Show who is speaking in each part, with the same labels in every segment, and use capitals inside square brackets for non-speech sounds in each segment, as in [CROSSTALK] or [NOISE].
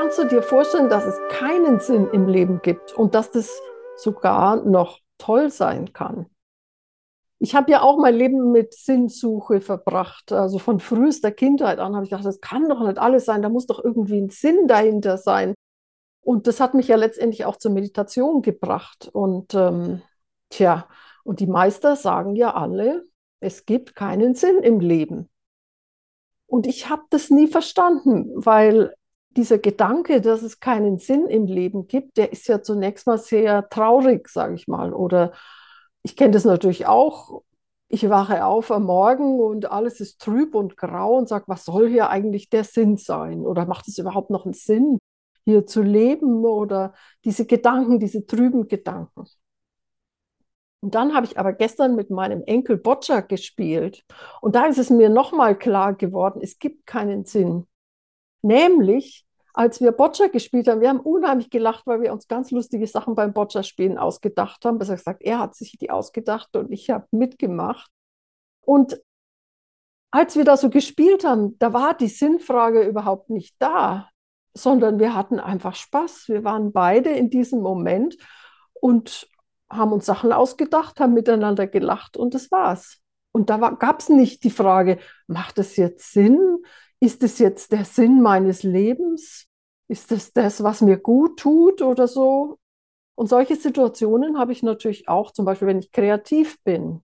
Speaker 1: Kannst du dir vorstellen, dass es keinen Sinn im Leben gibt und dass das sogar noch toll sein kann? Ich habe ja auch mein Leben mit Sinnsuche verbracht. Also von frühester Kindheit an habe ich gedacht, das kann doch nicht alles sein, da muss doch irgendwie ein Sinn dahinter sein. Und das hat mich ja letztendlich auch zur Meditation gebracht. Und ähm, tja, und die Meister sagen ja alle, es gibt keinen Sinn im Leben. Und ich habe das nie verstanden, weil dieser Gedanke, dass es keinen Sinn im Leben gibt, der ist ja zunächst mal sehr traurig, sage ich mal. Oder ich kenne das natürlich auch. Ich wache auf am Morgen und alles ist trüb und grau und sage, was soll hier eigentlich der Sinn sein? Oder macht es überhaupt noch einen Sinn, hier zu leben? Oder diese Gedanken, diese trüben Gedanken. Und dann habe ich aber gestern mit meinem Enkel Boccia gespielt. Und da ist es mir nochmal klar geworden, es gibt keinen Sinn. Nämlich, als wir Boccia gespielt haben, wir haben unheimlich gelacht, weil wir uns ganz lustige Sachen beim Boccia-Spielen ausgedacht haben. Besser gesagt, er hat sich die ausgedacht und ich habe mitgemacht. Und als wir da so gespielt haben, da war die Sinnfrage überhaupt nicht da, sondern wir hatten einfach Spaß. Wir waren beide in diesem Moment und haben uns Sachen ausgedacht, haben miteinander gelacht und das war's. Und da gab es nicht die Frage, macht es jetzt Sinn? Ist es jetzt der Sinn meines Lebens? Ist es das, was mir gut tut oder so? Und solche Situationen habe ich natürlich auch, zum Beispiel, wenn ich kreativ bin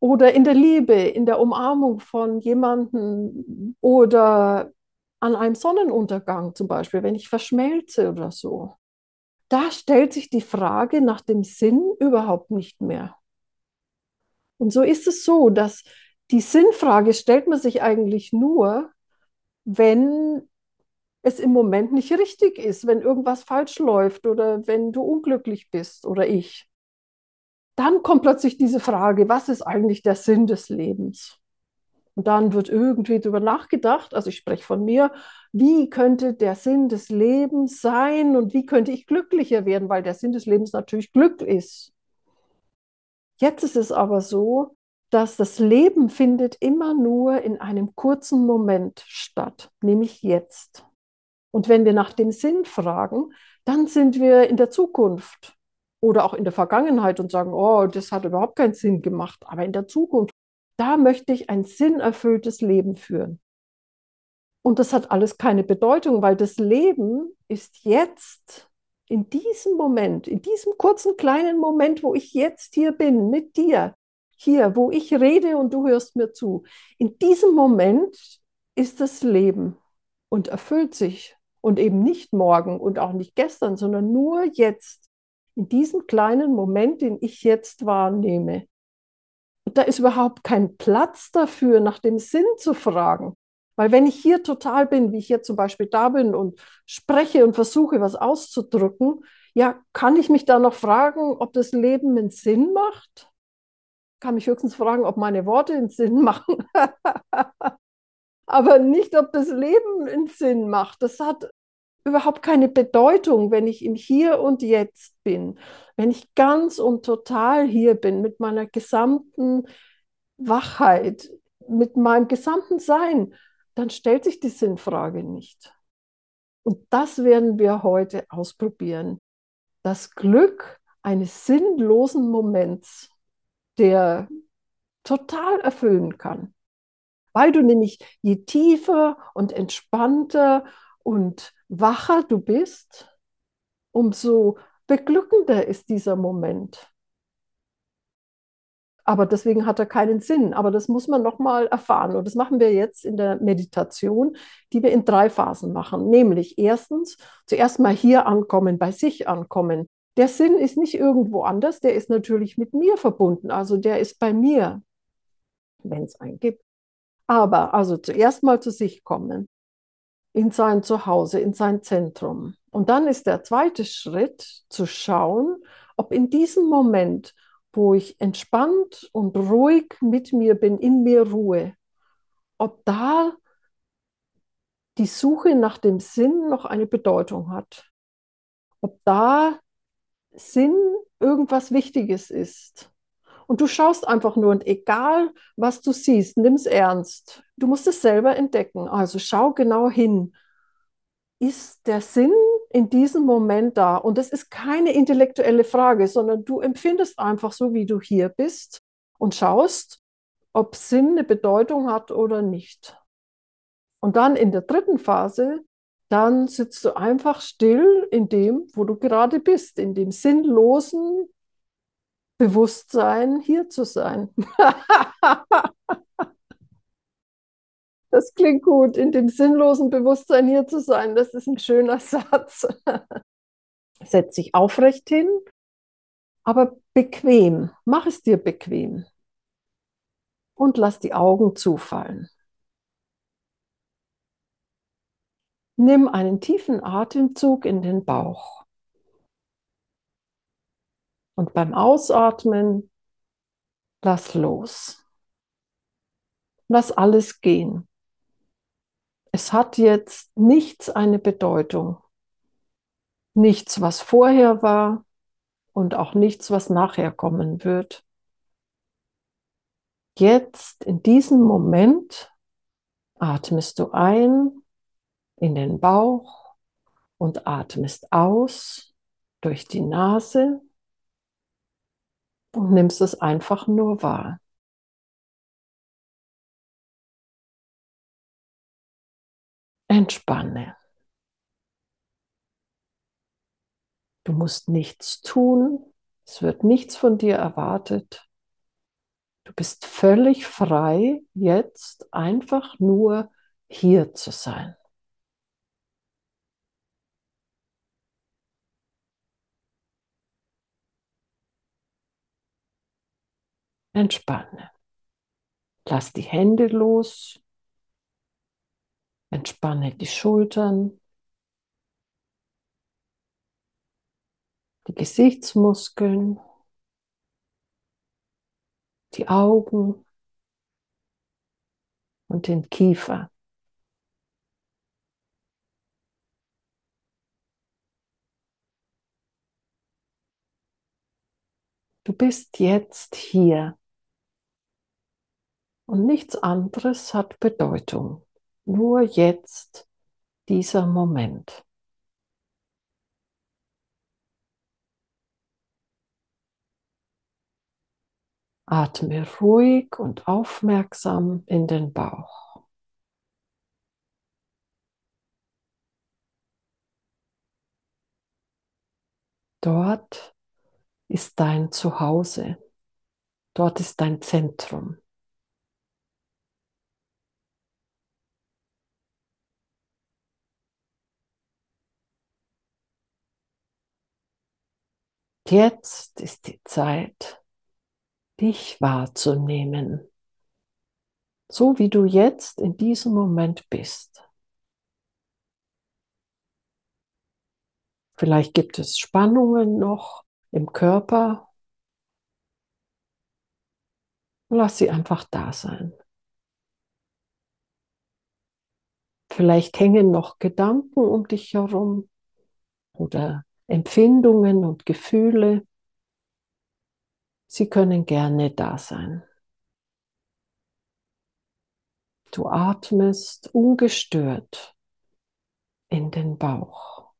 Speaker 1: oder in der Liebe, in der Umarmung von jemandem oder an einem Sonnenuntergang zum Beispiel, wenn ich verschmelze oder so da stellt sich die Frage nach dem Sinn überhaupt nicht mehr. Und so ist es so, dass die Sinnfrage stellt man sich eigentlich nur, wenn es im Moment nicht richtig ist, wenn irgendwas falsch läuft oder wenn du unglücklich bist oder ich. Dann kommt plötzlich diese Frage, was ist eigentlich der Sinn des Lebens? Und dann wird irgendwie darüber nachgedacht, also ich spreche von mir, wie könnte der Sinn des Lebens sein und wie könnte ich glücklicher werden, weil der Sinn des Lebens natürlich Glück ist. Jetzt ist es aber so, dass das Leben findet immer nur in einem kurzen Moment statt, nämlich jetzt. Und wenn wir nach dem Sinn fragen, dann sind wir in der Zukunft oder auch in der Vergangenheit und sagen, oh, das hat überhaupt keinen Sinn gemacht. Aber in der Zukunft da möchte ich ein sinnerfülltes Leben führen. Und das hat alles keine Bedeutung, weil das Leben ist jetzt, in diesem Moment, in diesem kurzen kleinen Moment, wo ich jetzt hier bin, mit dir, hier, wo ich rede und du hörst mir zu. In diesem Moment ist das Leben und erfüllt sich und eben nicht morgen und auch nicht gestern, sondern nur jetzt, in diesem kleinen Moment, den ich jetzt wahrnehme da ist überhaupt kein Platz dafür, nach dem Sinn zu fragen. Weil wenn ich hier total bin, wie ich hier zum Beispiel da bin und spreche und versuche, was auszudrücken, ja, kann ich mich da noch fragen, ob das Leben einen Sinn macht? Kann mich höchstens fragen, ob meine Worte einen Sinn [LAUGHS] machen. Aber nicht, ob das Leben einen Sinn macht. Das hat überhaupt keine Bedeutung, wenn ich im Hier und Jetzt bin, wenn ich ganz und total hier bin mit meiner gesamten Wachheit, mit meinem gesamten Sein, dann stellt sich die Sinnfrage nicht. Und das werden wir heute ausprobieren. Das Glück eines sinnlosen Moments, der total erfüllen kann. Weil du nämlich je tiefer und entspannter und wacher du bist, umso beglückender ist dieser Moment. Aber deswegen hat er keinen Sinn. Aber das muss man nochmal erfahren. Und das machen wir jetzt in der Meditation, die wir in drei Phasen machen. Nämlich erstens, zuerst mal hier ankommen, bei sich ankommen. Der Sinn ist nicht irgendwo anders, der ist natürlich mit mir verbunden. Also der ist bei mir, wenn es einen gibt. Aber also zuerst mal zu sich kommen in sein Zuhause, in sein Zentrum. Und dann ist der zweite Schritt zu schauen, ob in diesem Moment, wo ich entspannt und ruhig mit mir bin, in mir Ruhe, ob da die Suche nach dem Sinn noch eine Bedeutung hat. Ob da Sinn irgendwas Wichtiges ist. Und du schaust einfach nur und egal, was du siehst, nimm es ernst. Du musst es selber entdecken. Also schau genau hin. ist der Sinn in diesem Moment da? Und das ist keine intellektuelle Frage, sondern du empfindest einfach so, wie du hier bist und schaust, ob Sinn eine Bedeutung hat oder nicht. Und dann in der dritten Phase, dann sitzt du einfach still in dem, wo du gerade bist, in dem sinnlosen Bewusstsein, hier zu sein. [LAUGHS] Das klingt gut, in dem sinnlosen Bewusstsein hier zu sein. Das ist ein schöner Satz. [LAUGHS] Setz dich aufrecht hin, aber bequem. Mach es dir bequem. Und lass die Augen zufallen. Nimm einen tiefen Atemzug in den Bauch. Und beim Ausatmen lass los. Lass alles gehen. Es hat jetzt nichts eine Bedeutung. Nichts, was vorher war und auch nichts, was nachher kommen wird. Jetzt, in diesem Moment, atmest du ein in den Bauch und atmest aus durch die Nase und nimmst es einfach nur wahr. Entspanne. Du musst nichts tun, es wird nichts von dir erwartet. Du bist völlig frei, jetzt einfach nur hier zu sein. Entspanne. Lass die Hände los. Entspanne die Schultern, die Gesichtsmuskeln, die Augen und den Kiefer. Du bist jetzt hier und nichts anderes hat Bedeutung. Nur jetzt dieser Moment. Atme ruhig und aufmerksam in den Bauch. Dort ist dein Zuhause. Dort ist dein Zentrum. Jetzt ist die Zeit, dich wahrzunehmen, so wie du jetzt in diesem Moment bist. Vielleicht gibt es Spannungen noch im Körper. Lass sie einfach da sein. Vielleicht hängen noch Gedanken um dich herum oder Empfindungen und Gefühle, sie können gerne da sein. Du atmest ungestört in den Bauch.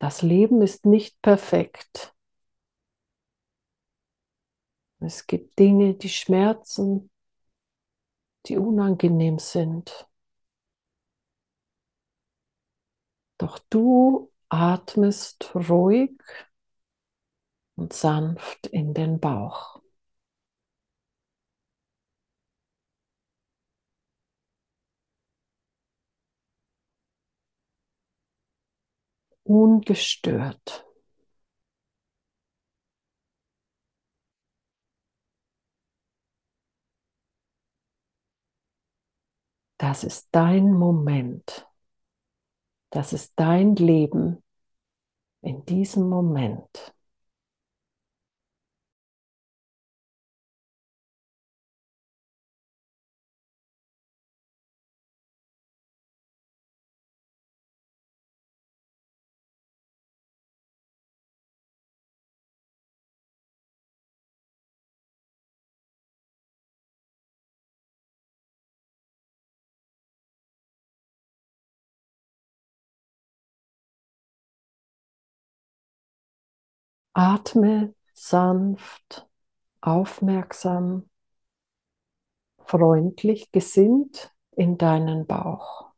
Speaker 1: Das Leben ist nicht perfekt. Es gibt Dinge, die schmerzen, die unangenehm sind. Doch du atmest ruhig und sanft in den Bauch. Ungestört. Das ist dein Moment. Das ist dein Leben in diesem Moment. Atme sanft, aufmerksam, freundlich gesinnt in deinen Bauch.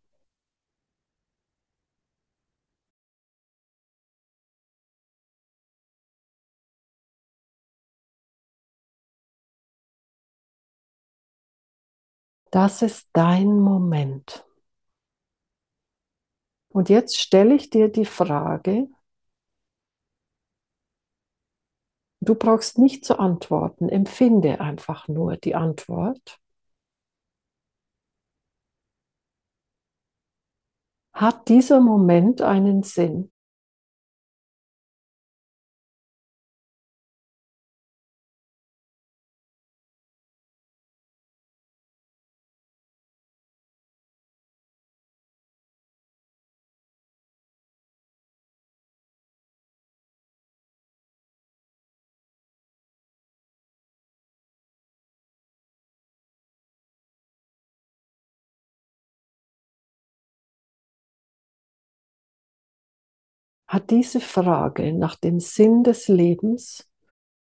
Speaker 1: Das ist dein Moment. Und jetzt stelle ich dir die Frage, du brauchst nicht zu antworten, empfinde einfach nur die Antwort. Hat dieser Moment einen Sinn? Hat diese Frage nach dem Sinn des Lebens,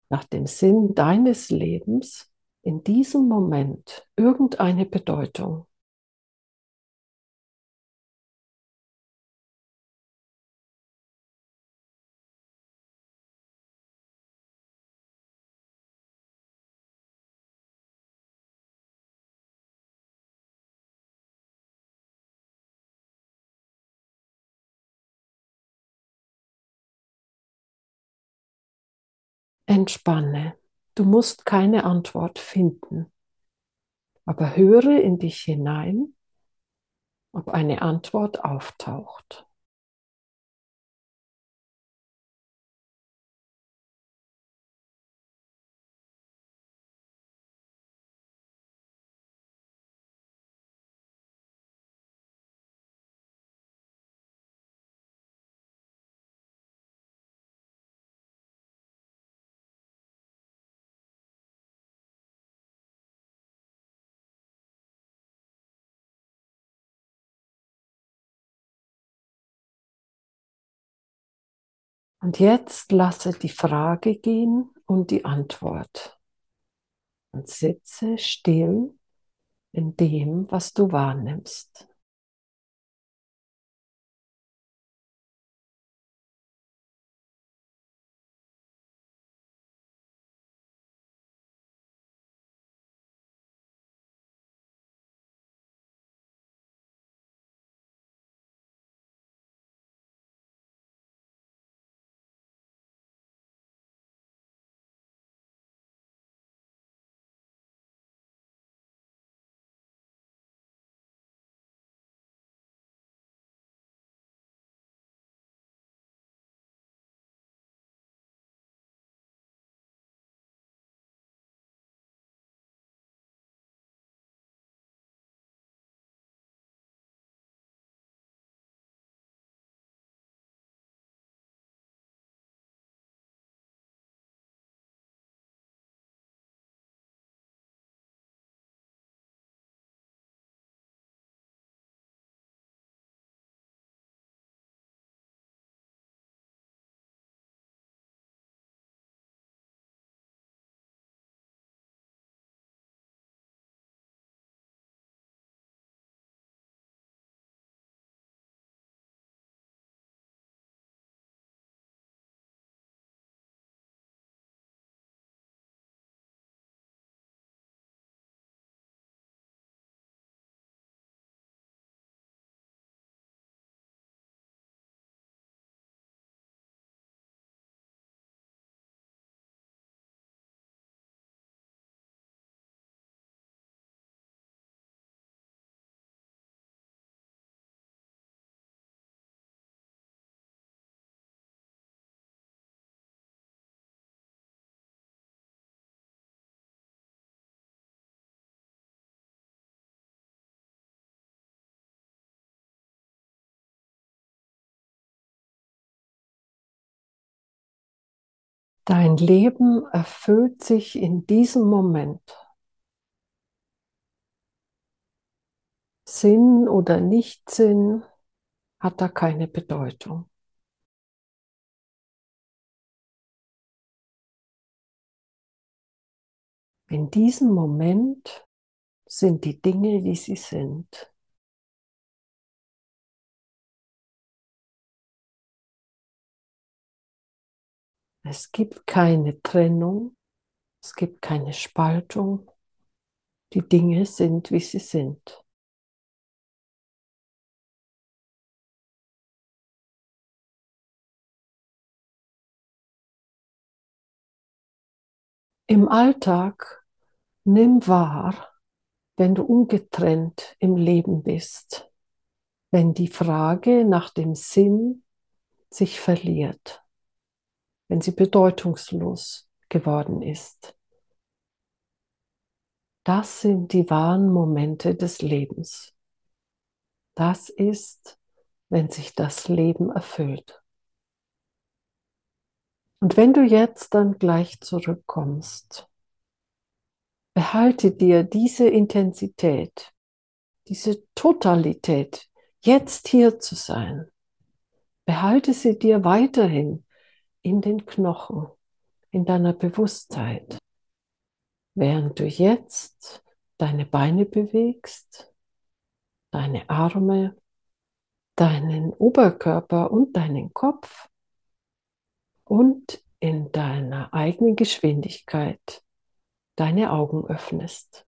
Speaker 1: nach dem Sinn deines Lebens in diesem Moment irgendeine Bedeutung? Entspanne. Du musst keine Antwort finden, aber höre in dich hinein, ob eine Antwort auftaucht. Und jetzt lasse die Frage gehen und die Antwort. Und sitze still in dem, was du wahrnimmst. Dein Leben erfüllt sich in diesem Moment. Sinn oder Nichtsinn hat da keine Bedeutung. In diesem Moment sind die Dinge, wie sie sind. Es gibt keine Trennung, es gibt keine Spaltung. Die Dinge sind, wie sie sind. Im Alltag nimm wahr, wenn du ungetrennt im Leben bist, wenn die Frage nach dem Sinn sich verliert wenn sie bedeutungslos geworden ist. Das sind die wahren Momente des Lebens. Das ist, wenn sich das Leben erfüllt. Und wenn du jetzt dann gleich zurückkommst, behalte dir diese Intensität, diese Totalität, jetzt hier zu sein. Behalte sie dir weiterhin in den Knochen, in deiner Bewusstheit, während du jetzt deine Beine bewegst, deine Arme, deinen Oberkörper und deinen Kopf und in deiner eigenen Geschwindigkeit deine Augen öffnest.